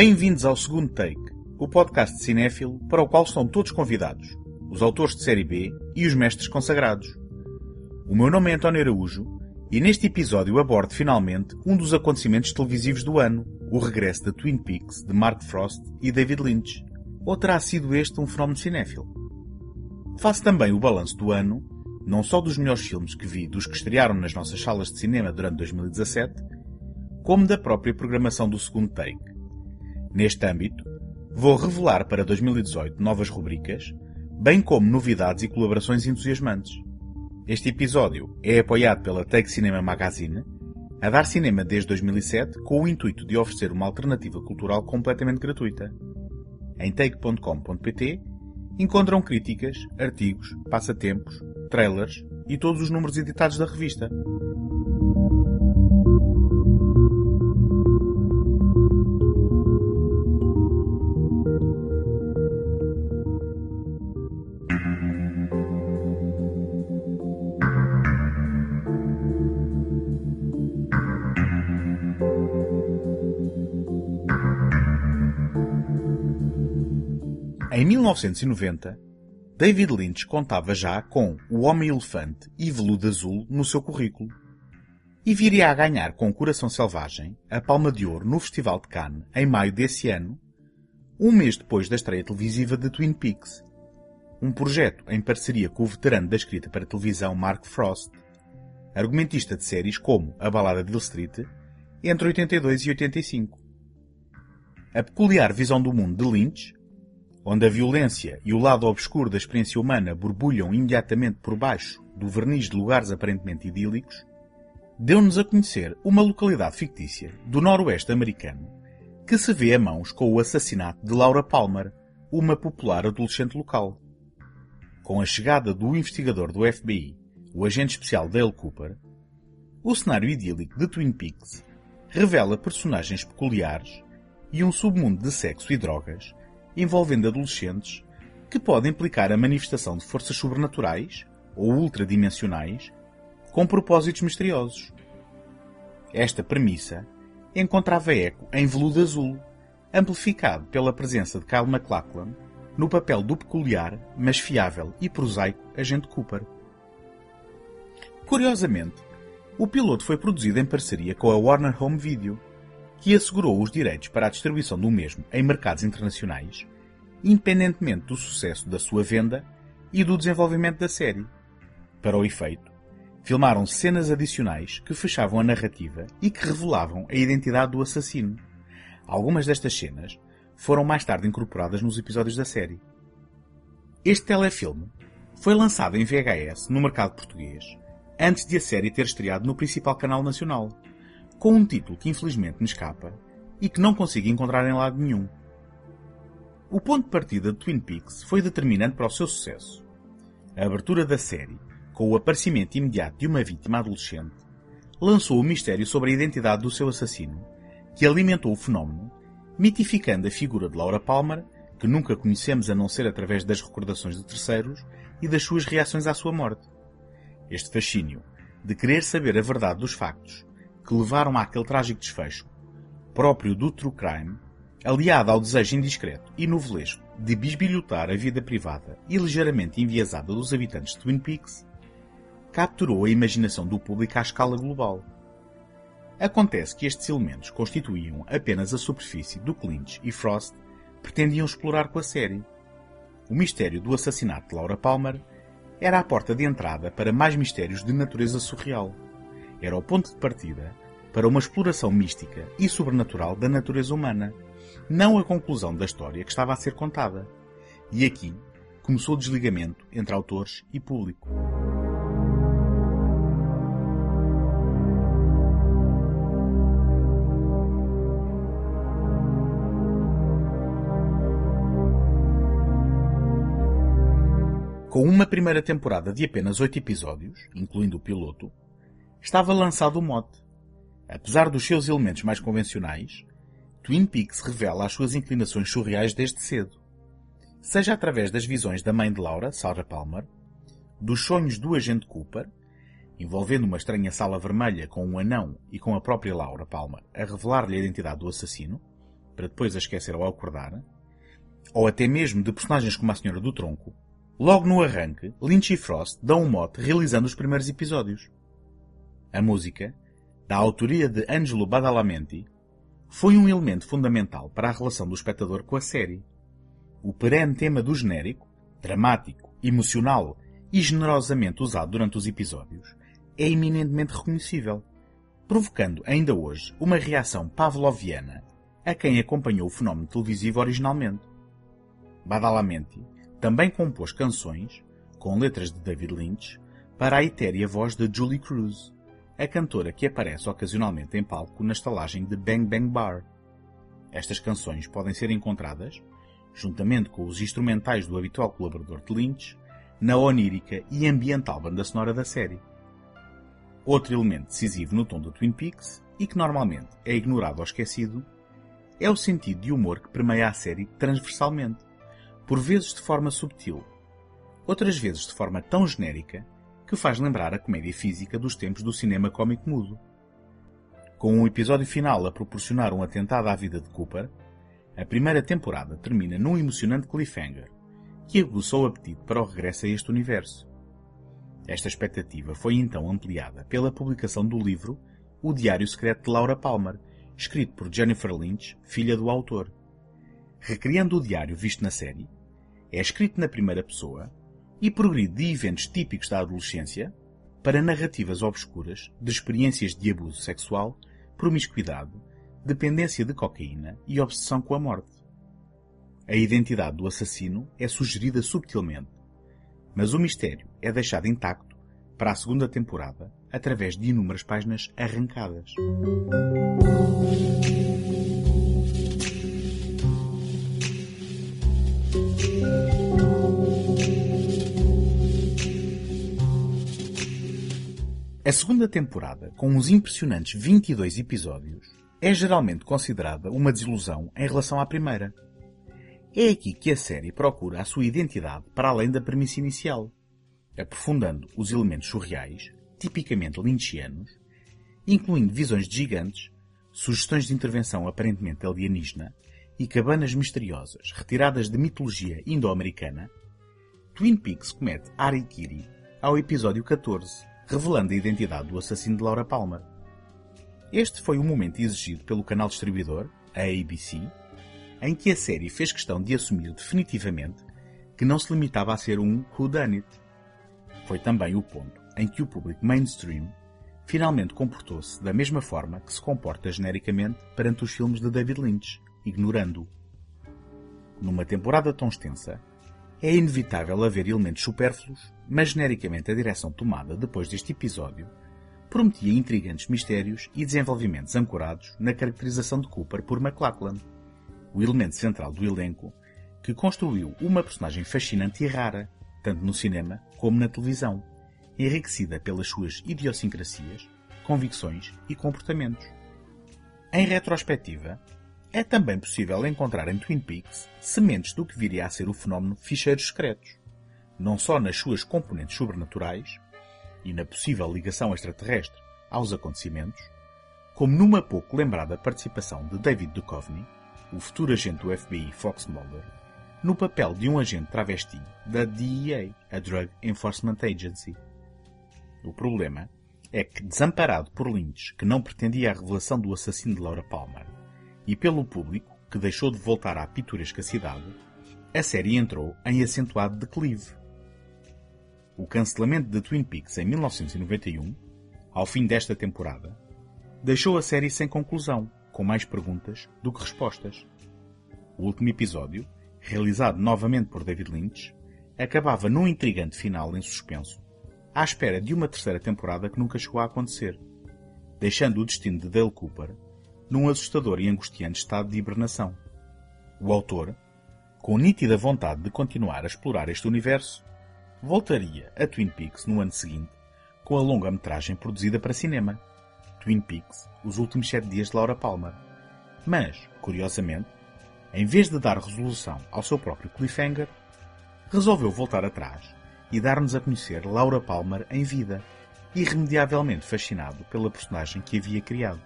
Bem-vindos ao segundo take, o podcast de cinéfilo para o qual estão todos convidados, os autores de série B e os mestres consagrados. O meu nome é António Araújo e neste episódio abordo finalmente um dos acontecimentos televisivos do ano, o regresso da Twin Peaks de Mark Frost e David Lynch. Ou terá sido este um fenómeno cinéfilo? Faço também o balanço do ano, não só dos melhores filmes que vi dos que estrearam nas nossas salas de cinema durante 2017, como da própria programação do segundo take. Neste âmbito, vou revelar para 2018 novas rubricas, bem como novidades e colaborações entusiasmantes. Este episódio é apoiado pela Take Cinema Magazine, a dar cinema desde 2007 com o intuito de oferecer uma alternativa cultural completamente gratuita. Em take.com.pt encontram críticas, artigos, passatempos, trailers e todos os números editados da revista. Em 1990, David Lynch contava já com O Homem-Elefante e Veludo Azul no seu currículo. E viria a ganhar com Coração Selvagem a Palma de Ouro no Festival de Cannes em maio desse ano, um mês depois da estreia televisiva de Twin Peaks, um projeto em parceria com o veterano da escrita para televisão Mark Frost, argumentista de séries como A Balada de Hill Street, entre 82 e 85. A peculiar visão do mundo de Lynch onde a violência e o lado obscuro da experiência humana borbulham imediatamente por baixo do verniz de lugares aparentemente idílicos, deu-nos a conhecer uma localidade fictícia do noroeste americano que se vê a mãos com o assassinato de Laura Palmer, uma popular adolescente local. Com a chegada do investigador do FBI, o agente especial Dale Cooper, o cenário idílico de Twin Peaks revela personagens peculiares e um submundo de sexo e drogas envolvendo adolescentes que pode implicar a manifestação de forças sobrenaturais ou ultradimensionais com propósitos misteriosos. Esta premissa encontrava eco em Veludo Azul, amplificado pela presença de Kyle MacLachlan no papel do peculiar, mas fiável e prosaico agente Cooper. Curiosamente, o piloto foi produzido em parceria com a Warner Home Video, que assegurou os direitos para a distribuição do mesmo em mercados internacionais, independentemente do sucesso da sua venda e do desenvolvimento da série. Para o efeito, filmaram cenas adicionais que fechavam a narrativa e que revelavam a identidade do assassino. Algumas destas cenas foram mais tarde incorporadas nos episódios da série. Este telefilme foi lançado em VHS no mercado português antes de a série ter estreado no principal canal nacional, com um título que infelizmente me escapa e que não consigo encontrar em lado nenhum. O ponto de partida de Twin Peaks foi determinante para o seu sucesso. A abertura da série, com o aparecimento imediato de uma vítima adolescente, lançou o mistério sobre a identidade do seu assassino, que alimentou o fenómeno, mitificando a figura de Laura Palmer, que nunca conhecemos a não ser através das recordações de terceiros e das suas reações à sua morte. Este fascínio de querer saber a verdade dos factos que levaram àquele trágico desfecho, próprio do true crime, aliado ao desejo indiscreto e novelesco de bisbilhotar a vida privada e ligeiramente enviesada dos habitantes de Twin Peaks, capturou a imaginação do público à escala global. Acontece que estes elementos constituíam apenas a superfície do que Lynch e Frost pretendiam explorar com a série. O mistério do assassinato de Laura Palmer era a porta de entrada para mais mistérios de natureza surreal era o ponto de partida para uma exploração mística e sobrenatural da natureza humana, não a conclusão da história que estava a ser contada. E aqui começou o desligamento entre autores e público. Com uma primeira temporada de apenas oito episódios, incluindo o piloto, estava lançado o mote. Apesar dos seus elementos mais convencionais, Twin Peaks revela as suas inclinações surreais desde cedo. Seja através das visões da mãe de Laura, Sarah Palmer, dos sonhos do agente Cooper, envolvendo uma estranha sala vermelha com um anão e com a própria Laura Palmer a revelar-lhe a identidade do assassino, para depois a esquecer ao acordar, ou até mesmo de personagens como a Senhora do Tronco, logo no arranque, Lynch e Frost dão um mote realizando os primeiros episódios. A música, da autoria de Angelo Badalamenti, foi um elemento fundamental para a relação do espectador com a série. O perene tema do genérico, dramático, emocional e generosamente usado durante os episódios, é eminentemente reconhecível, provocando ainda hoje uma reação pavloviana a quem acompanhou o fenómeno televisivo originalmente. Badalamenti também compôs canções, com letras de David Lynch, para a etérea voz de Julie Cruz, a cantora que aparece ocasionalmente em palco na estalagem de Bang Bang Bar. Estas canções podem ser encontradas, juntamente com os instrumentais do habitual colaborador de Lynch, na onírica e ambiental banda sonora da série. Outro elemento decisivo no tom do Twin Peaks, e que normalmente é ignorado ou esquecido, é o sentido de humor que permeia a série transversalmente, por vezes de forma subtil, outras vezes de forma tão genérica que faz lembrar a comédia física dos tempos do cinema cómico mudo. Com um episódio final a proporcionar um atentado à vida de Cooper, a primeira temporada termina num emocionante cliffhanger, que aguça o apetite para o regresso a este universo. Esta expectativa foi então ampliada pela publicação do livro O Diário Secreto de Laura Palmer, escrito por Jennifer Lynch, filha do autor. Recriando o diário visto na série, é escrito na primeira pessoa e progride de eventos típicos da adolescência para narrativas obscuras de experiências de abuso sexual, promiscuidade, dependência de cocaína e obsessão com a morte. A identidade do assassino é sugerida subtilmente, mas o mistério é deixado intacto para a segunda temporada através de inúmeras páginas arrancadas. A segunda temporada, com uns impressionantes 22 episódios, é geralmente considerada uma desilusão em relação à primeira. É aqui que a série procura a sua identidade para além da premissa inicial, aprofundando os elementos surreais, tipicamente lynchianos, incluindo visões de gigantes, sugestões de intervenção aparentemente alienígena e cabanas misteriosas retiradas de mitologia indo-americana, Twin Peaks comete Arikiri ao episódio 14, revelando a identidade do assassino de Laura Palmer. Este foi o momento exigido pelo canal distribuidor, a ABC, em que a série fez questão de assumir definitivamente que não se limitava a ser um whodunit. Foi também o ponto em que o público mainstream finalmente comportou-se da mesma forma que se comporta genericamente perante os filmes de David Lynch, ignorando-o. Numa temporada tão extensa, é inevitável haver elementos supérfluos, mas genericamente a direção tomada depois deste episódio prometia intrigantes mistérios e desenvolvimentos ancorados na caracterização de Cooper por McLachlan, o elemento central do elenco, que construiu uma personagem fascinante e rara, tanto no cinema como na televisão, enriquecida pelas suas idiosincrasias, convicções e comportamentos. Em retrospectiva, é também possível encontrar em Twin Peaks sementes do que viria a ser o fenómeno ficheiros secretos, não só nas suas componentes sobrenaturais e na possível ligação extraterrestre aos acontecimentos, como numa pouco lembrada participação de David Duchovny, o futuro agente do FBI Fox Mulder, no papel de um agente travesti da DEA, a Drug Enforcement Agency. O problema é que, desamparado por Lynch, que não pretendia a revelação do assassino de Laura Palmer, e pelo público, que deixou de voltar à pitoresca cidade, a série entrou em acentuado declive. O cancelamento de Twin Peaks em 1991, ao fim desta temporada, deixou a série sem conclusão, com mais perguntas do que respostas. O último episódio, realizado novamente por David Lynch, acabava num intrigante final em suspenso, à espera de uma terceira temporada que nunca chegou a acontecer, deixando o destino de Dale Cooper num assustador e angustiante estado de hibernação. O autor, com nítida vontade de continuar a explorar este universo, voltaria a Twin Peaks no ano seguinte com a longa-metragem produzida para cinema, Twin Peaks, Os Últimos Sete Dias de Laura Palmer. Mas, curiosamente, em vez de dar resolução ao seu próprio cliffhanger, resolveu voltar atrás e dar-nos a conhecer Laura Palmer em vida, irremediavelmente fascinado pela personagem que havia criado.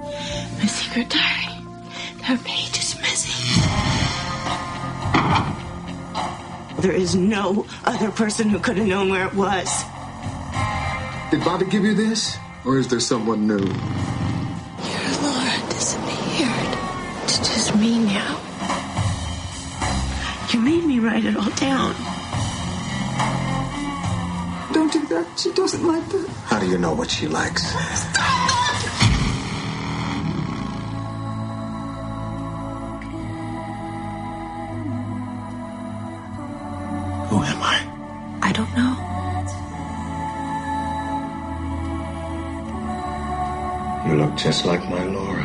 My secret diary. Her page is missing. There is no other person who could have known where it was. Did Bobby give you this? Or is there someone new? Your Laura disappeared. It's just me now. You made me write it all down. Don't do that. She doesn't like that. How do you know what she likes? Who just like my Laura.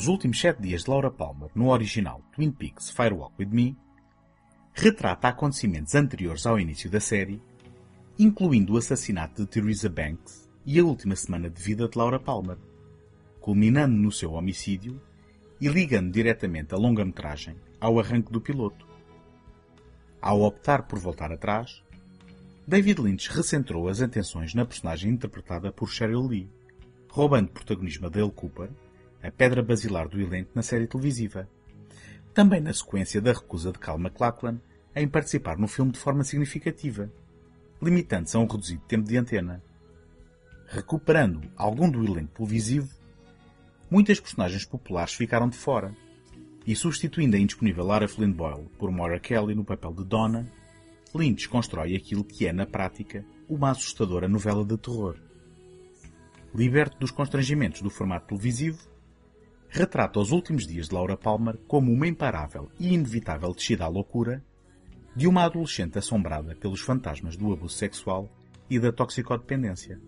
Os Últimos Sete Dias de Laura Palmer, no original Twin Peaks Firewalk With Me, retrata acontecimentos anteriores ao início da série, incluindo o assassinato de Theresa Banks e a última semana de vida de Laura Palmer, culminando no seu homicídio e ligando diretamente a longa-metragem ao arranque do piloto. Ao optar por voltar atrás, David Lynch recentrou as atenções na personagem interpretada por Cheryl Lee, roubando protagonismo a Dale Cooper, a pedra basilar do elenco na série televisiva. Também na sequência da recusa de Cal MacLachlan em participar no filme de forma significativa, limitando-se a um reduzido tempo de antena. Recuperando algum do elenco televisivo, muitas personagens populares ficaram de fora, e substituindo a indisponível Lara Flynn Boyle por Moira Kelly no papel de Donna, Lynch constrói aquilo que é, na prática, uma assustadora novela de terror. Liberto dos constrangimentos do formato televisivo, retrata os últimos dias de Laura Palmer como uma imparável e inevitável descida à loucura de uma adolescente assombrada pelos fantasmas do abuso sexual e da toxicodependência.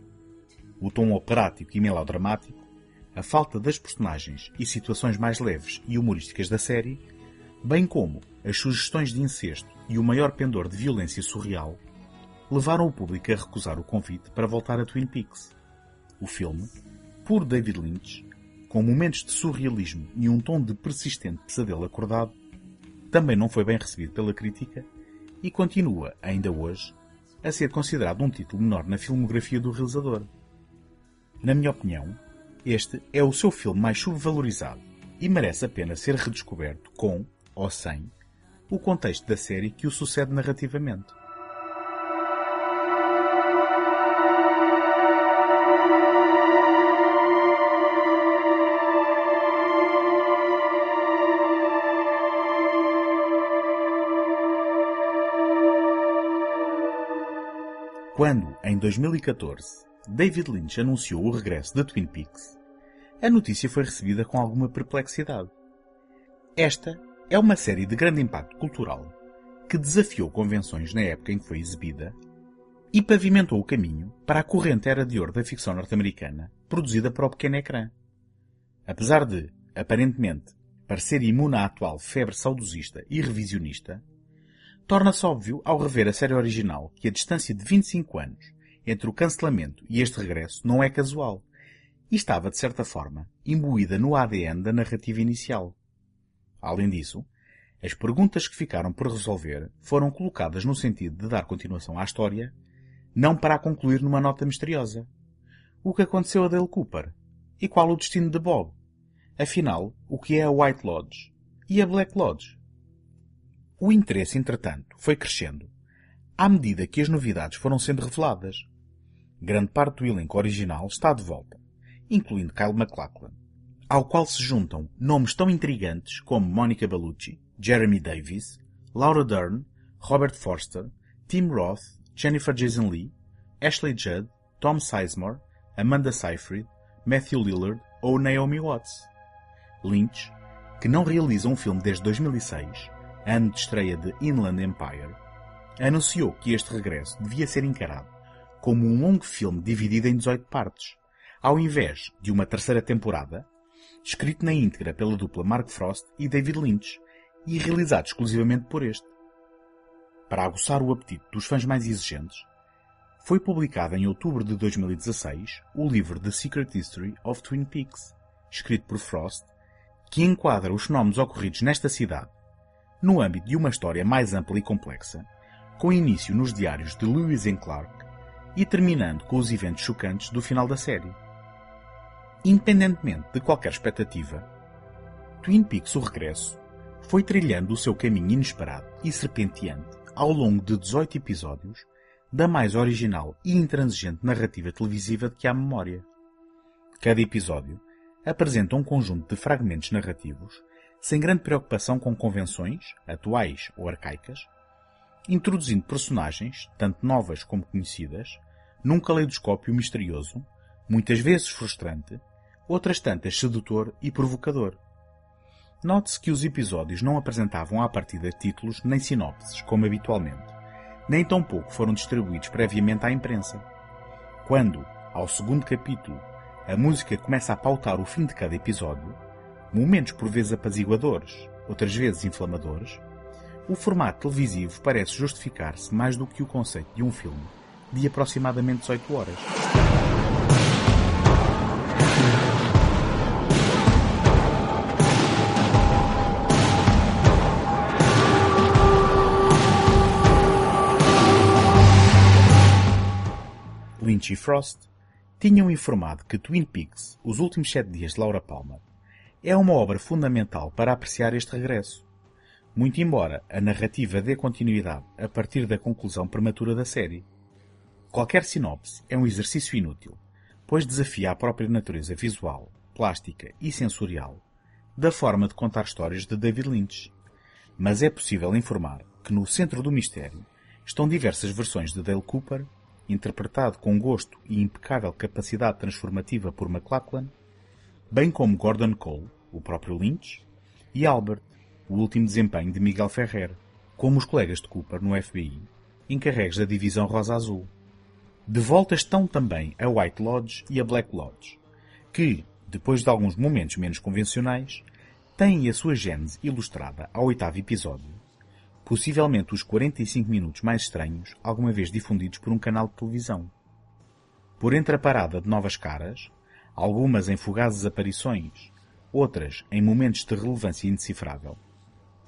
O tom operático e melodramático, a falta das personagens e situações mais leves e humorísticas da série, bem como as sugestões de incesto e o maior pendor de violência surreal, levaram o público a recusar o convite para voltar a Twin Peaks. O filme, por David Lynch, com momentos de surrealismo e um tom de persistente pesadelo acordado, também não foi bem recebido pela crítica e continua, ainda hoje, a ser considerado um título menor na filmografia do realizador. Na minha opinião, este é o seu filme mais subvalorizado e merece a pena ser redescoberto com, ou sem, o contexto da série que o sucede narrativamente. Quando, em 2014, David Lynch anunciou o regresso da Twin Peaks, a notícia foi recebida com alguma perplexidade. Esta é uma série de grande impacto cultural que desafiou convenções na época em que foi exibida e pavimentou o caminho para a corrente era de ouro da ficção norte-americana produzida para o pequeno ecrã. Apesar de, aparentemente, parecer imune à atual febre saudosista e revisionista, torna-se óbvio ao rever a série original que a distância de 25 anos entre o cancelamento e este regresso não é casual e estava, de certa forma, imbuída no ADN da narrativa inicial. Além disso, as perguntas que ficaram por resolver foram colocadas no sentido de dar continuação à história, não para a concluir numa nota misteriosa. O que aconteceu a Dale Cooper? E qual o destino de Bob? Afinal, o que é a White Lodge? E a Black Lodge? O interesse, entretanto, foi crescendo, à medida que as novidades foram sendo reveladas. Grande parte do elenco original está de volta, incluindo Kyle MacLachlan, ao qual se juntam nomes tão intrigantes como Monica Bellucci, Jeremy Davis, Laura Dern, Robert Forster, Tim Roth, Jennifer Jason Leigh, Ashley Judd, Tom Sizemore, Amanda Seyfried, Matthew Lillard ou Naomi Watts. Lynch, que não realiza um filme desde 2006, ano de estreia de Inland Empire, anunciou que este regresso devia ser encarado como um longo filme dividido em 18 partes, ao invés de uma terceira temporada, escrito na íntegra pela dupla Mark Frost e David Lynch e realizado exclusivamente por este. para aguçar o apetite dos fãs mais exigentes, foi publicado em outubro de 2016 o livro The Secret History of Twin Peaks, escrito por Frost, que enquadra os fenómenos ocorridos nesta cidade no âmbito de uma história mais ampla e complexa, com início nos diários de Lewis and Clark e terminando com os eventos chocantes do final da série. Independentemente de qualquer expectativa, Twin Peaks O Regresso foi trilhando o seu caminho inesperado e serpenteante ao longo de 18 episódios da mais original e intransigente narrativa televisiva de que há memória. Cada episódio apresenta um conjunto de fragmentos narrativos sem grande preocupação com convenções, atuais ou arcaicas, introduzindo personagens, tanto novas como conhecidas, num caleidoscópio misterioso, muitas vezes frustrante, outras tantas sedutor e provocador. Note-se que os episódios não apresentavam à partida títulos nem sinopses, como habitualmente, nem tampouco foram distribuídos previamente à imprensa. Quando, ao segundo capítulo, a música começa a pautar o fim de cada episódio, momentos por vezes apaziguadores, outras vezes inflamadores, o formato televisivo parece justificar-se mais do que o conceito de um filme de aproximadamente 18 horas. Lynch e Frost tinham informado que Twin Peaks, Os Últimos Sete Dias de Laura Palmer, é uma obra fundamental para apreciar este regresso. Muito embora a narrativa dê continuidade a partir da conclusão prematura da série. Qualquer sinopse é um exercício inútil, pois desafia a própria natureza visual, plástica e sensorial da forma de contar histórias de David Lynch. Mas é possível informar que no centro do mistério estão diversas versões de Dale Cooper, interpretado com gosto e impecável capacidade transformativa por McLachlan, bem como Gordon Cole, o próprio Lynch, e Albert, o último desempenho de Miguel Ferrer, como os colegas de Cooper no FBI, encarregues da divisão Rosa Azul. De volta estão também a White Lodge e a Black Lodge, que, depois de alguns momentos menos convencionais, têm a sua gênese ilustrada ao oitavo episódio, possivelmente os 45 minutos mais estranhos alguma vez difundidos por um canal de televisão. Por entre a parada de novas caras, algumas em fugazes aparições, outras em momentos de relevância indecifrável.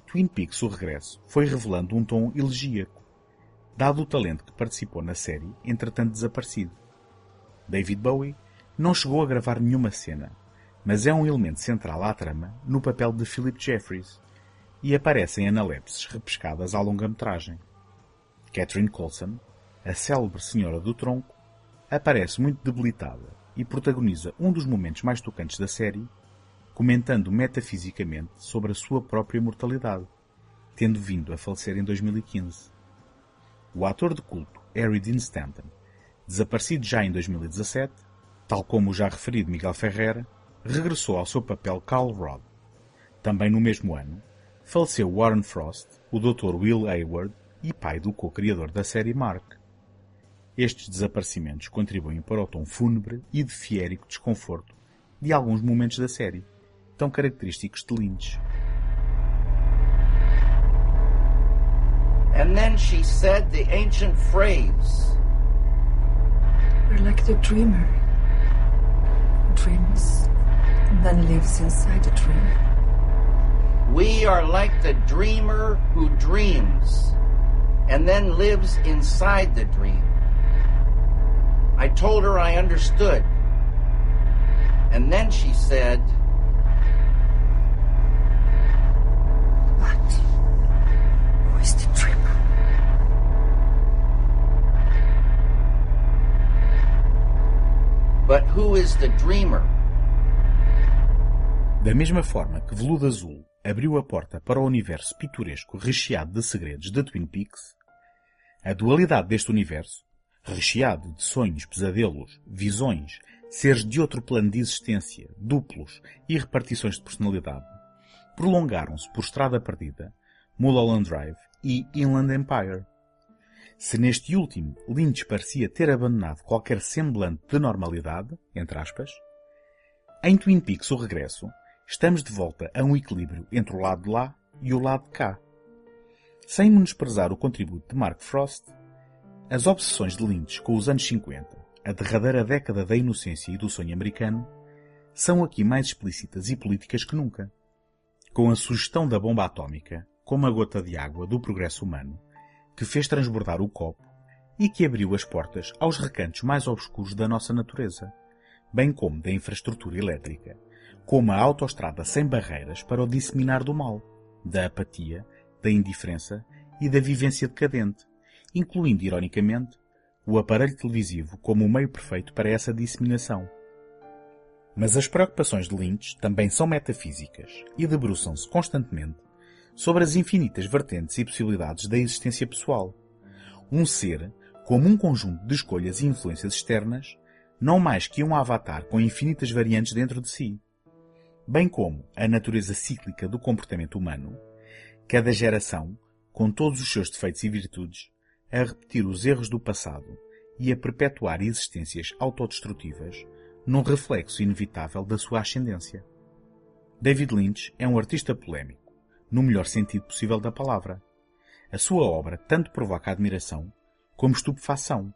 Twin Peaks O Regresso foi revelando um tom elegíaco, dado o talento que participou na série, entretanto desaparecido. David Bowie não chegou a gravar nenhuma cena, mas é um elemento central à trama no papel de Philip Jeffries e aparece em analepses repescadas à longa-metragem. Catherine Coulson, a célebre Senhora do Tronco, aparece muito debilitada e protagoniza um dos momentos mais tocantes da série, comentando metafisicamente sobre a sua própria mortalidade, tendo vindo a falecer em 2015. O ator de culto Harry Dean Stanton, desaparecido já em 2017, tal como o já referido Miguel Ferreira, regressou ao seu papel Carl Rod. Também no mesmo ano, faleceu Warren Frost, o Dr. Will Hayward e pai do co-criador da série Mark. Estes desaparecimentos contribuem para o tom fúnebre e de fiérico desconforto de alguns momentos da série, tão característicos de Lynch. And then she said the ancient phrase. We're like the dreamer dreams and then lives inside the dream. We are like the dreamer who dreams and then lives inside the dream. I told her I understood. And then she said, But who is the dreamer? Da mesma forma que Veludo Azul abriu a porta para o universo pitoresco recheado de segredos da Twin Peaks, a dualidade deste universo, recheado de sonhos, pesadelos, visões, seres de outro plano de existência, duplos e repartições de personalidade, prolongaram-se por Estrada Perdida, Mulholland Drive e Inland Empire. Se neste último Lynch parecia ter abandonado qualquer semblante de normalidade, entre aspas, em Twin Peaks o regresso, estamos de volta a um equilíbrio entre o lado de lá e o lado de cá. Sem menosprezar o contributo de Mark Frost, as obsessões de Lynch com os anos 50, a derradeira década da inocência e do sonho americano, são aqui mais explícitas e políticas que nunca. Com a sugestão da bomba atómica, como a gota de água do progresso humano, que fez transbordar o copo e que abriu as portas aos recantos mais obscuros da nossa natureza, bem como da infraestrutura elétrica, como a autoestrada sem barreiras para o disseminar do mal, da apatia, da indiferença e da vivência decadente, incluindo, ironicamente, o aparelho televisivo como o meio perfeito para essa disseminação. Mas as preocupações de Lynch também são metafísicas e debruçam-se constantemente sobre as infinitas vertentes e possibilidades da existência pessoal. Um ser como um conjunto de escolhas e influências externas, não mais que um avatar com infinitas variantes dentro de si. Bem como a natureza cíclica do comportamento humano, cada geração, com todos os seus defeitos e virtudes, a repetir os erros do passado e a perpetuar existências autodestrutivas, num reflexo inevitável da sua ascendência. David Lynch é um artista polémico, no melhor sentido possível da palavra. A sua obra tanto provoca admiração como estupefação.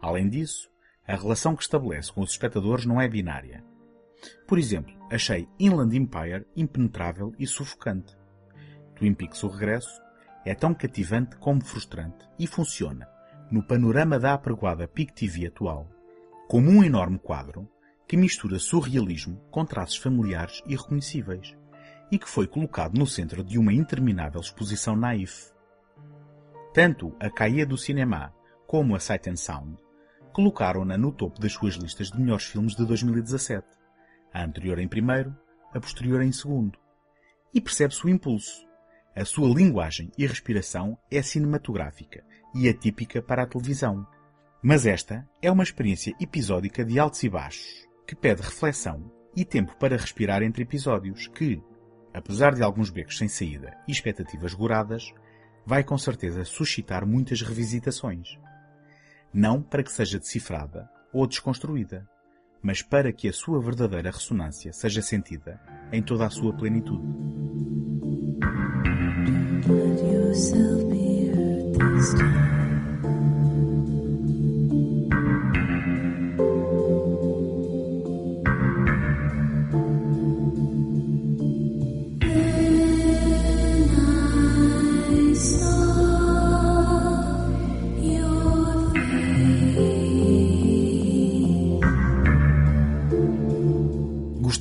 Além disso, a relação que estabelece com os espectadores não é binária. Por exemplo, achei Inland Empire impenetrável e sufocante. Twin Peaks O Regresso é tão cativante como frustrante e funciona, no panorama da apregoada PIC TV atual, como um enorme quadro que mistura surrealismo com traços familiares e reconhecíveis, e que foi colocado no centro de uma interminável exposição naif. Tanto a Caia do Cinema como a Sight and Sound colocaram-na no topo das suas listas de melhores filmes de 2017, a anterior em primeiro, a posterior em segundo. E percebe-se o impulso. A sua linguagem e respiração é cinematográfica e atípica para a televisão. Mas esta é uma experiência episódica de altos e baixos, que pede reflexão e tempo para respirar entre episódios, que, apesar de alguns becos sem saída e expectativas goradas, vai com certeza suscitar muitas revisitações. Não para que seja decifrada ou desconstruída, mas para que a sua verdadeira ressonância seja sentida em toda a sua plenitude.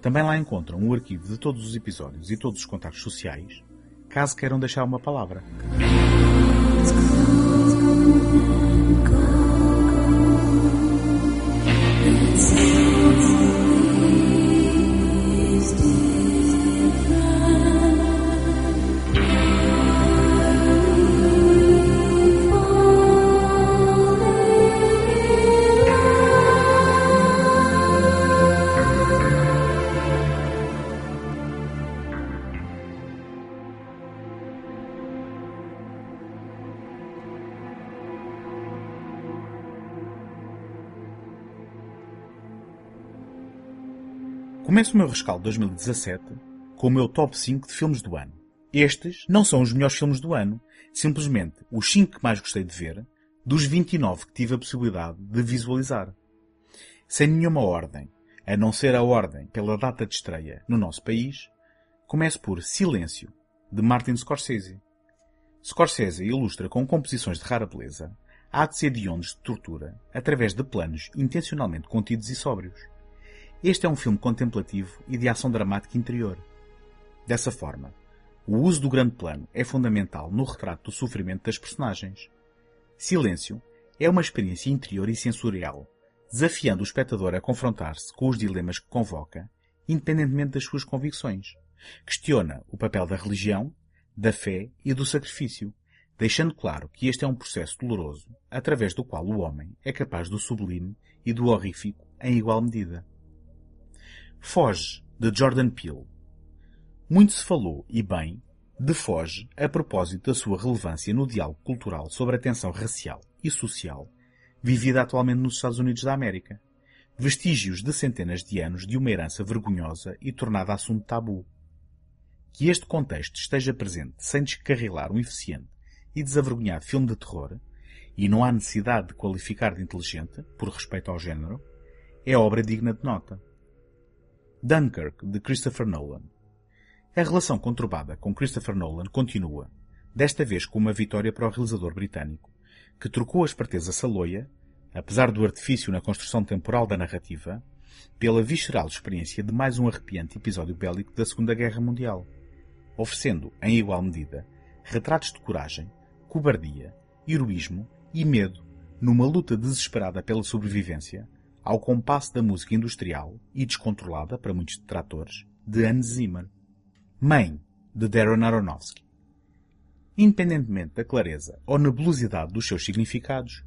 também lá encontram o arquivo de todos os episódios e todos os contactos sociais, caso queiram deixar uma palavra. Começo o meu rescaldo 2017 com o meu top 5 de filmes do ano. Estes não são os melhores filmes do ano, simplesmente os 5 que mais gostei de ver, dos 29 que tive a possibilidade de visualizar. Sem nenhuma ordem, a não ser a ordem pela data de estreia no nosso país, começo por Silêncio, de Martin Scorsese. Scorsese ilustra com composições de rara beleza a de de ondas de tortura através de planos intencionalmente contidos e sóbrios. Este é um filme contemplativo e de ação dramática interior. Dessa forma, o uso do grande plano é fundamental no retrato do sofrimento das personagens. Silêncio é uma experiência interior e sensorial, desafiando o espectador a confrontar-se com os dilemas que convoca, independentemente das suas convicções. Questiona o papel da religião, da fé e do sacrifício, deixando claro que este é um processo doloroso, através do qual o homem é capaz do sublime e do horrífico em igual medida. Foge, de Jordan Peele. Muito se falou, e bem, de Foge a propósito da sua relevância no diálogo cultural sobre a tensão racial e social vivida atualmente nos Estados Unidos da América. Vestígios de centenas de anos de uma herança vergonhosa e tornada assunto tabu. Que este contexto esteja presente sem descarrilar um eficiente e desavergonhado filme de terror, e não há necessidade de qualificar de inteligente, por respeito ao género, é obra digna de nota. Dunkirk, de Christopher Nolan. A relação conturbada com Christopher Nolan continua, desta vez com uma vitória para o realizador britânico, que trocou a esperteza saloia, apesar do artifício na construção temporal da narrativa, pela visceral experiência de mais um arrepiante episódio bélico da Segunda Guerra Mundial, oferecendo, em igual medida, retratos de coragem, cobardia, heroísmo e medo numa luta desesperada pela sobrevivência, ao compasso da música industrial e descontrolada, para muitos detratores, de Hans Zimmer. Mãe, de Darren Aronofsky. Independentemente da clareza ou nebulosidade dos seus significados,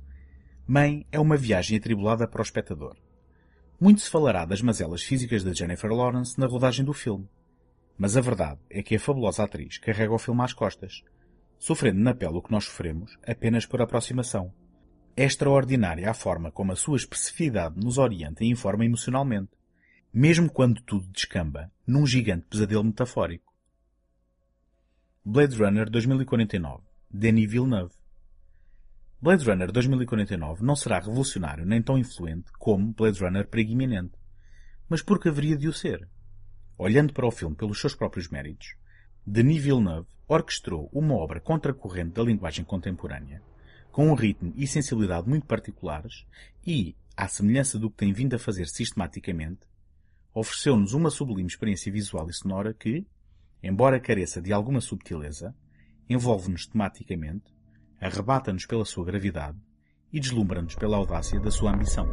Mãe é uma viagem atribulada para o espectador. Muito se falará das mazelas físicas de Jennifer Lawrence na rodagem do filme. Mas a verdade é que a fabulosa atriz carrega o filme às costas, sofrendo na pele o que nós sofremos apenas por aproximação. É extraordinária a forma como a sua especificidade nos orienta e informa emocionalmente, mesmo quando tudo descamba num gigante pesadelo metafórico. Blade Runner 2049, Denis Villeneuve. Blade Runner 2049 não será revolucionário nem tão influente como Blade Runner preguiminente. Mas por que haveria de o ser? Olhando para o filme pelos seus próprios méritos, Denis Villeneuve orquestrou uma obra contracorrente da linguagem contemporânea, com um ritmo e sensibilidade muito particulares e, à semelhança do que tem vindo a fazer sistematicamente, ofereceu-nos uma sublime experiência visual e sonora que, embora careça de alguma subtileza, envolve-nos tematicamente, arrebata-nos pela sua gravidade e deslumbra-nos pela audácia da sua ambição.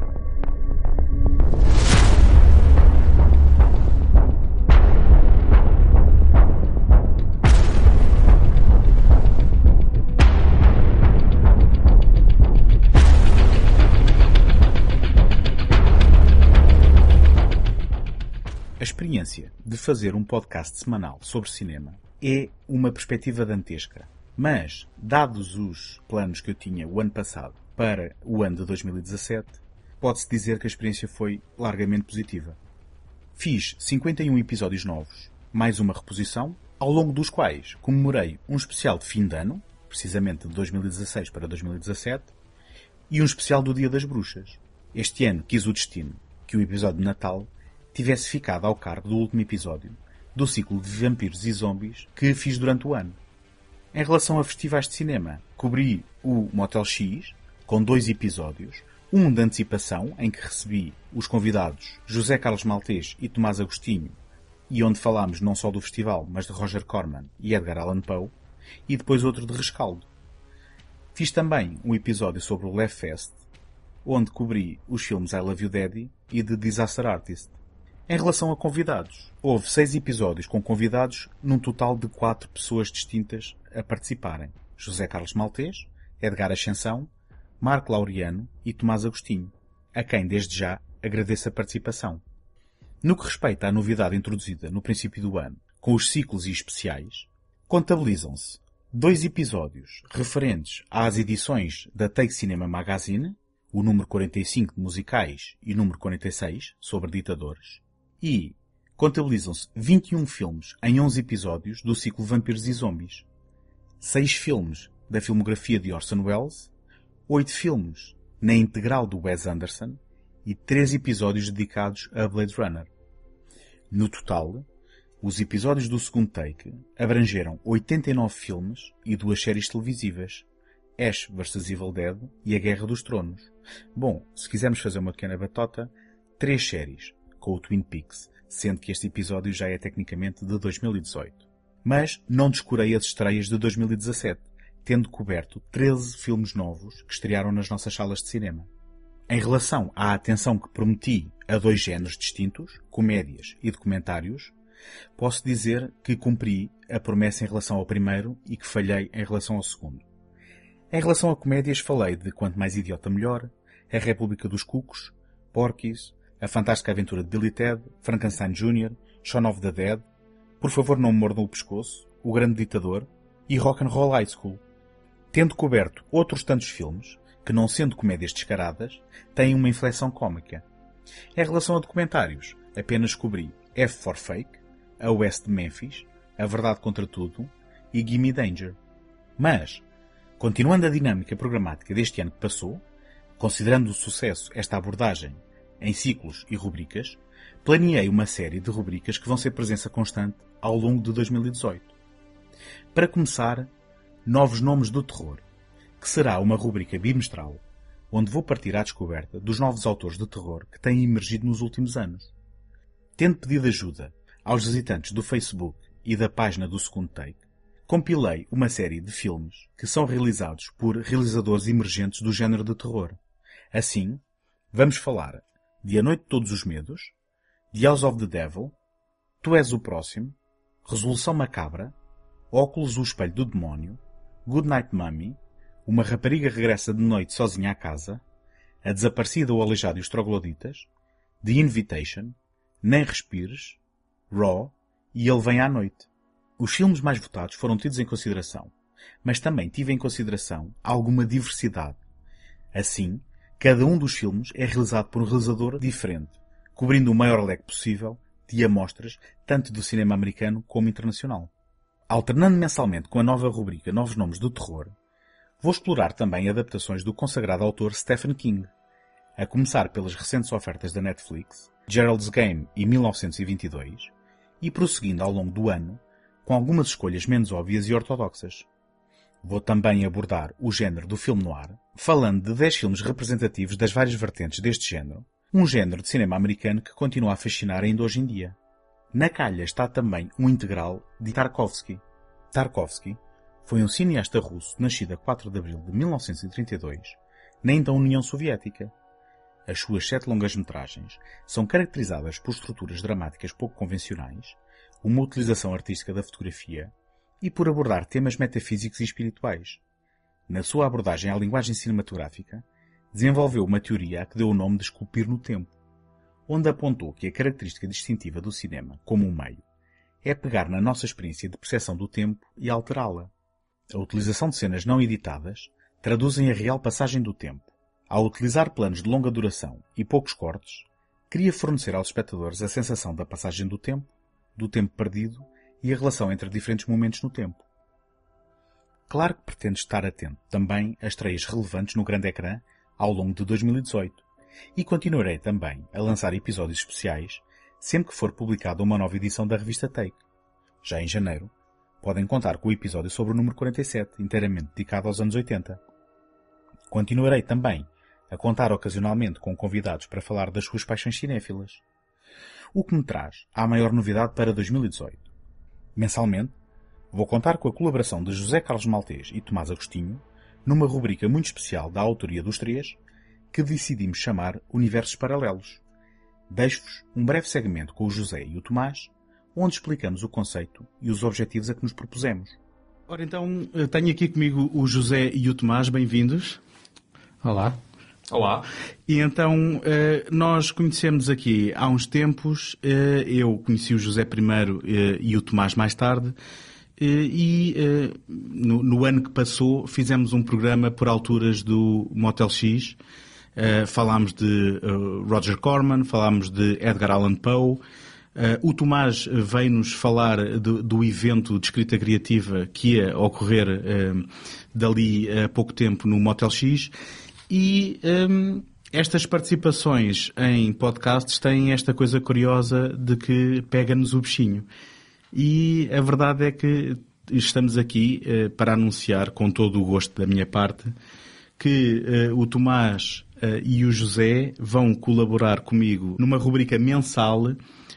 Experiência de fazer um podcast semanal sobre cinema é uma perspectiva dantesca. Mas, dados os planos que eu tinha o ano passado para o ano de 2017, pode-se dizer que a experiência foi largamente positiva. Fiz 51 episódios novos, mais uma reposição, ao longo dos quais comemorei um especial de fim de ano, precisamente de 2016 para 2017, e um especial do Dia das Bruxas. Este ano quis o destino que o episódio de Natal tivesse ficado ao cargo do último episódio do ciclo de vampiros e zombies que fiz durante o ano. Em relação a festivais de cinema, cobri o Motel X, com dois episódios, um de antecipação, em que recebi os convidados José Carlos Maltês e Tomás Agostinho, e onde falámos não só do festival, mas de Roger Corman e Edgar Allan Poe, e depois outro de rescaldo. Fiz também um episódio sobre o Left Fest, onde cobri os filmes I Love You Daddy e The Disaster Artist. Em relação a convidados, houve seis episódios com convidados num total de quatro pessoas distintas a participarem. José Carlos Maltês, Edgar Ascensão, Marco Laureano e Tomás Agostinho, a quem desde já agradeço a participação. No que respeita à novidade introduzida no princípio do ano, com os ciclos e especiais, contabilizam-se dois episódios referentes às edições da Take Cinema Magazine, o número 45 de musicais e o número 46 sobre ditadores, e contabilizam-se 21 filmes em 11 episódios do ciclo Vampiros e Zombies, 6 filmes da filmografia de Orson Welles, 8 filmes na integral do Wes Anderson e 3 episódios dedicados a Blade Runner. No total, os episódios do segundo take abrangeram 89 filmes e duas séries televisivas, Ash vs Evil Dead e A Guerra dos Tronos. Bom, se quisermos fazer uma pequena batota, três séries, com o Twin Peaks, sendo que este episódio já é tecnicamente de 2018. Mas não descurei as estreias de 2017, tendo coberto 13 filmes novos que estrearam nas nossas salas de cinema. Em relação à atenção que prometi a dois géneros distintos, comédias e documentários, posso dizer que cumpri a promessa em relação ao primeiro e que falhei em relação ao segundo. Em relação a comédias, falei de Quanto Mais Idiota Melhor, A República dos Cucos, Porky's, A Fantástica Aventura de Billy Ted, Frankenstein Jr., Shaun of the Dead, Por Favor Não Me Mordam o Pescoço, O Grande Ditador e Rock and Roll High School. Tendo coberto outros tantos filmes, que não sendo comédias descaradas, têm uma inflexão cómica. Em relação a documentários, apenas cobri F for Fake, A West de Memphis, A Verdade Contra Tudo e Gimme Danger. Mas, continuando a dinâmica programática deste ano que passou, considerando o sucesso esta abordagem em ciclos e rubricas, planeei uma série de rubricas que vão ser presença constante ao longo de 2018. Para começar, Novos Nomes do Terror, que será uma rubrica bimestral, onde vou partir à descoberta dos novos autores de terror que têm emergido nos últimos anos. Tendo pedido ajuda aos visitantes do Facebook e da página do Segundo Take, compilei uma série de filmes que são realizados por realizadores emergentes do género de terror. Assim, vamos falar de A Noite de Todos os Medos, The House of the Devil, Tu És o Próximo, Resolução Macabra, Óculos o Espelho do Demónio, Good Night Mummy, Uma Rapariga Regressa de Noite Sozinha à Casa, A Desaparecida, o Aleijado e os Trogloditas, The Invitation, Nem Respires, Raw e Ele Vem à Noite. Os filmes mais votados foram tidos em consideração, mas também tive em consideração alguma diversidade. Assim, cada um dos filmes é realizado por um realizador diferente, cobrindo o maior leque possível de amostras tanto do cinema americano como internacional. Alternando mensalmente com a nova rubrica Novos Nomes do Terror, vou explorar também adaptações do consagrado autor Stephen King, a começar pelas recentes ofertas da Netflix, Gerald's Game e 1922, e prosseguindo ao longo do ano com algumas escolhas menos óbvias e ortodoxas. Vou também abordar o género do filme noir, falando de 10 filmes representativos das várias vertentes deste género, um género de cinema americano que continua a fascinar ainda hoje em dia. Na calha está também um integral de Tarkovsky. Tarkovsky foi um cineasta russo nascido a 4 de abril de 1932, na então União Soviética. As suas sete longas-metragens são caracterizadas por estruturas dramáticas pouco convencionais, uma utilização artística da fotografia e por abordar temas metafísicos e espirituais. Na sua abordagem à linguagem cinematográfica, desenvolveu uma teoria a que deu o nome de esculpir no tempo, onde apontou que a característica distintiva do cinema, como um meio, é pegar na nossa experiência de percepção do tempo e alterá-la. A utilização de cenas não editadas traduzem a real passagem do tempo. Ao utilizar planos de longa duração e poucos cortes, queria fornecer aos espectadores a sensação da passagem do tempo, do tempo perdido e a relação entre diferentes momentos no tempo. Claro que pretendo estar atento também a estreias relevantes no grande ecrã ao longo de 2018 e continuarei também a lançar episódios especiais sempre que for publicada uma nova edição da revista Take. Já em janeiro, podem contar com o episódio sobre o número 47, inteiramente dedicado aos anos 80. Continuarei também a contar ocasionalmente com convidados para falar das suas paixões cinéfilas. O que me traz à maior novidade para 2018. Mensalmente, vou contar com a colaboração de José Carlos Maltês e Tomás Agostinho numa rubrica muito especial da autoria dos três, que decidimos chamar Universos Paralelos. Deixo-vos um breve segmento com o José e o Tomás, onde explicamos o conceito e os objetivos a que nos propusemos. Ora então, tenho aqui comigo o José e o Tomás, bem-vindos. Olá. Olá. E então, nós conhecemos aqui há uns tempos, eu conheci o José primeiro e o Tomás mais tarde, e no, no, ano que passou fizemos um programa por alturas do Motel X. falámos de Roger Corman, falámos de Edgar Allan Poe. o Tomás veio-nos falar do, do, evento de escrita criativa que ia ocorrer dali a pouco tempo no Motel X. E estas participações em podcasts têm esta coisa curiosa de que pega-nos o bichinho. E a verdade é que estamos aqui uh, para anunciar, com todo o gosto da minha parte, que uh, o Tomás uh, e o José vão colaborar comigo numa rubrica mensal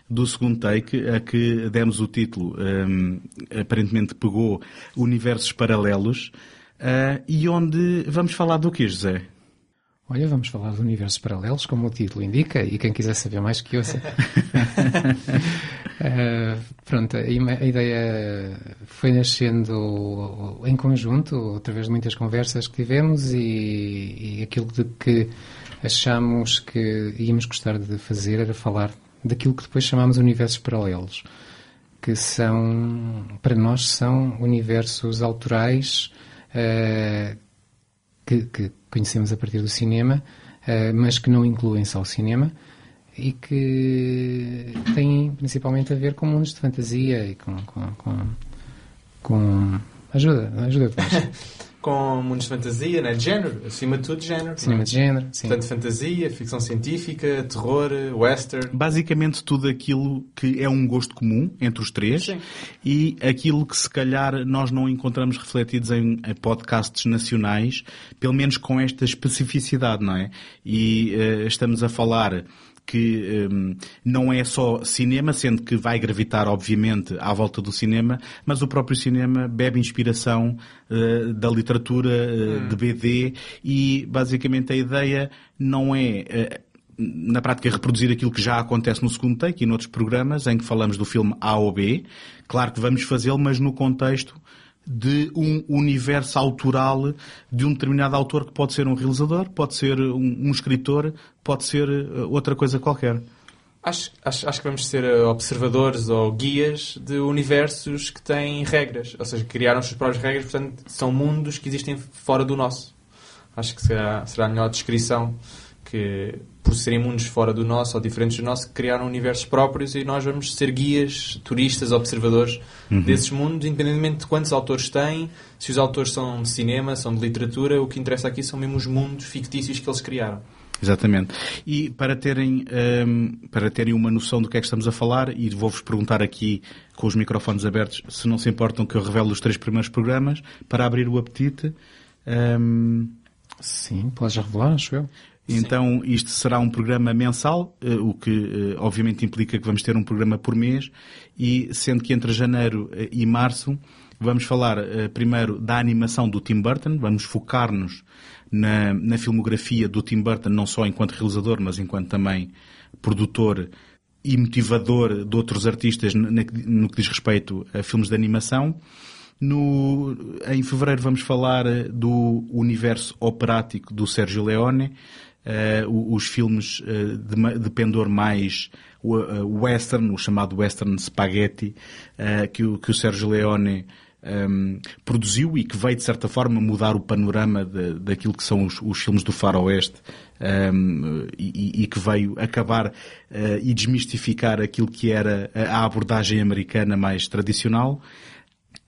do segundo take, a que demos o título, um, aparentemente pegou Universos Paralelos, e onde vamos falar do que, José? Olha, vamos falar de universos paralelos, como o título indica, e quem quiser saber mais que ouça. Uh, pronto, a, a, ideia foi nascendo em conjunto, através de muitas conversas que tivemos e, e aquilo de que achamos que íamos gostar de fazer era falar daquilo que depois chamamos universos paralelos, que são, para nós, são universos autorais uh, que, que, conhecemos a partir do cinema, uh, mas que não incluem só o cinema e que têm principalmente a ver com mundos de fantasia e com, com, com, com ajuda, ajuda com mundos de fantasia, né? de género, acima de tudo género. Cinema de género, sim. Portanto, fantasia, ficção científica, terror, western. Basicamente tudo aquilo que é um gosto comum entre os três sim. e aquilo que se calhar nós não encontramos refletidos em, em podcasts nacionais, pelo menos com esta especificidade, não é? E uh, estamos a falar que um, não é só cinema, sendo que vai gravitar, obviamente, à volta do cinema, mas o próprio cinema bebe inspiração uh, da literatura uh, hum. de BD e, basicamente, a ideia não é. Uh, na prática, reproduzir aquilo que já acontece no segundo take e noutros programas em que falamos do filme A ou B. Claro que vamos fazê-lo, mas no contexto de um universo autoral de um determinado autor que pode ser um realizador, pode ser um, um escritor, pode ser uh, outra coisa qualquer. Acho, acho, acho que vamos ser uh, observadores ou guias de universos que têm regras, ou seja, criaram as suas próprias regras, portanto, são mundos que existem fora do nosso. Acho que será, será a melhor descrição que por serem mundos fora do nosso ou diferentes do nosso, criaram universos próprios e nós vamos ser guias, turistas, observadores uhum. desses mundos, independentemente de quantos autores têm, se os autores são de cinema, são de literatura, o que interessa aqui são mesmo os mundos fictícios que eles criaram. Exatamente. E para terem, um, para terem uma noção do que é que estamos a falar, e vou-vos perguntar aqui com os microfones abertos se não se importam que eu revele os três primeiros programas, para abrir o apetite. Um... Sim, podes revelar, acho eu. Então, isto será um programa mensal, eh, o que eh, obviamente implica que vamos ter um programa por mês, e sendo que entre janeiro eh, e março vamos falar primeiro da animação do Tim Burton, vamos focar-nos na, na filmografia do Tim Burton, não só enquanto realizador, mas enquanto também produtor e motivador de outros artistas no, que diz respeito a filmes de animação. No, em fevereiro vamos falar do universo operático do Sérgio Leone, uh, os filmes uh, de, de, pendor mais uh, western, o chamado western spaghetti, que, o, que o Sérgio Leone um, ehm, produziu e que veio, de certa forma, mudar o panorama de, daquilo que são os, os filmes do faroeste um, ehm, e, e, que veio acabar uh, e desmistificar aquilo que era a abordagem americana mais tradicional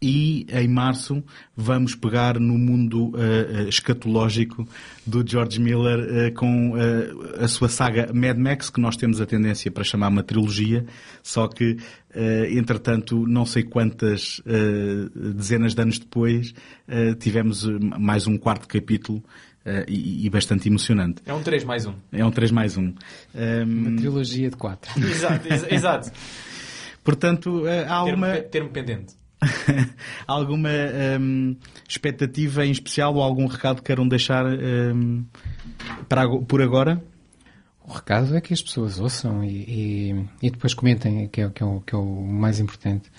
e em março vamos pegar no mundo uh, escatológico do George Miller uh, com uh, a sua saga Mad Max, que nós temos a tendência para chamar uma trilogia, só que, entretanto, não sei quantas dezenas de anos depois, tivemos mais um quarto capítulo e, e, bastante emocionante. É um 3 mais 1. É um 3 mais 1. Um, uma trilogia de 4. exato, exato. Portanto, há termo, uma... Termo pendente. alguma um, expectativa em especial ou algum recado que queiram deixar um, para, por agora? O recado é que as pessoas ouçam e, e, e depois comentem, que é, que é, o, que é o mais importante.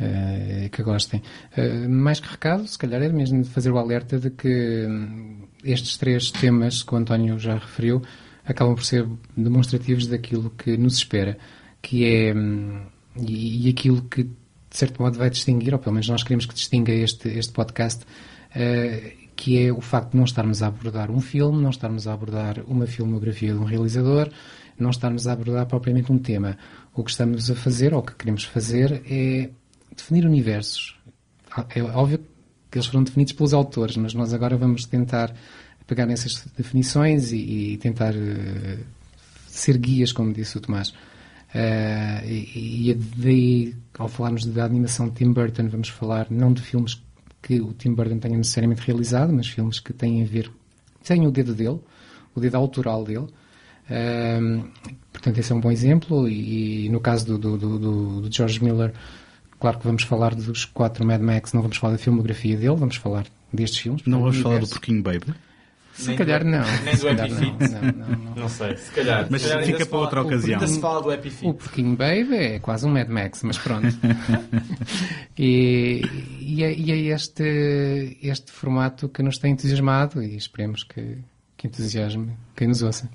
Uh, que gostem. Uh, mais que recado, se calhar é mesmo de fazer o alerta de que um, estes três temas que o António já referiu acabam por ser demonstrativos daquilo que nos espera, que é um, e, e, aquilo que de certo modo, vai distinguir, ou pelo menos nós queremos que distinga este, este podcast, uh, que é o facto de não estarmos a abordar um filme, não estarmos a abordar uma filmografia de um realizador, não estarmos a abordar propriamente um tema. O que estamos a fazer, ou o que queremos fazer, é definir universos. É óbvio que eles foram definidos pelos autores, mas nós agora vamos tentar pegar nessas definições e, e tentar uh, ser guias, como disse o Tomás. Uh, e, e daí, ao falarmos da animação de Tim Burton, vamos falar não de filmes que o Tim Burton tenha necessariamente realizado, mas filmes que têm a ver, têm o dedo dele, o dedo autoral dele. Uh, portanto, esse é um bom exemplo. E, e no caso do, do, do, do, George Miller, claro que vamos falar dos quatro Mad Max, não vamos falar da filmografia dele, vamos falar destes filmes. Não vamos falar do Porquinho Baby? Se calhar não. Nem Se do Epifit. não, não, não, não. Não sei, se calhar. Mas se calhar fica para outra ocasião. Ainda se fala do Epifit. O Porquinho Baby é quase um Mad Max, mas pronto. e, e, é, e é este, este formato que nos tem entusiasmado e esperemos que, que entusiasme quem nos ouça.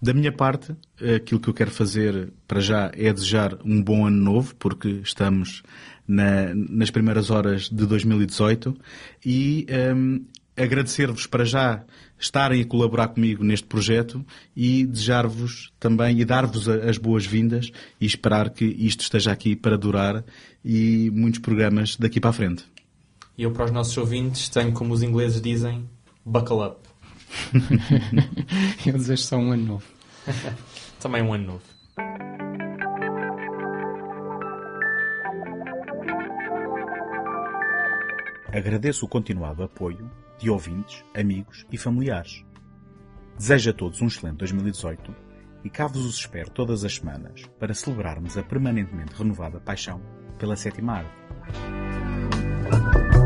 Da minha parte, aquilo que eu quero fazer para já é desejar um bom ano novo, porque estamos na- nas primeiras horas de 2018 e hum, agradecer-vos para já estarem a colaborar comigo neste projeto e desejar-vos também e dar-vos as boas-vindas e esperar que isto esteja aqui para durar e muitos programas daqui para a frente. E eu, para os nossos ouvintes, tenho, como os ingleses dizem, buckle up. Eu desejo só um ano novo. Também um ano novo. Agradeço o continuado apoio de ouvintes, amigos e familiares. Desejo a todos um excelente 2018 e cá vos os espero todas as semanas para celebrarmos a permanentemente renovada paixão pela sétima arte.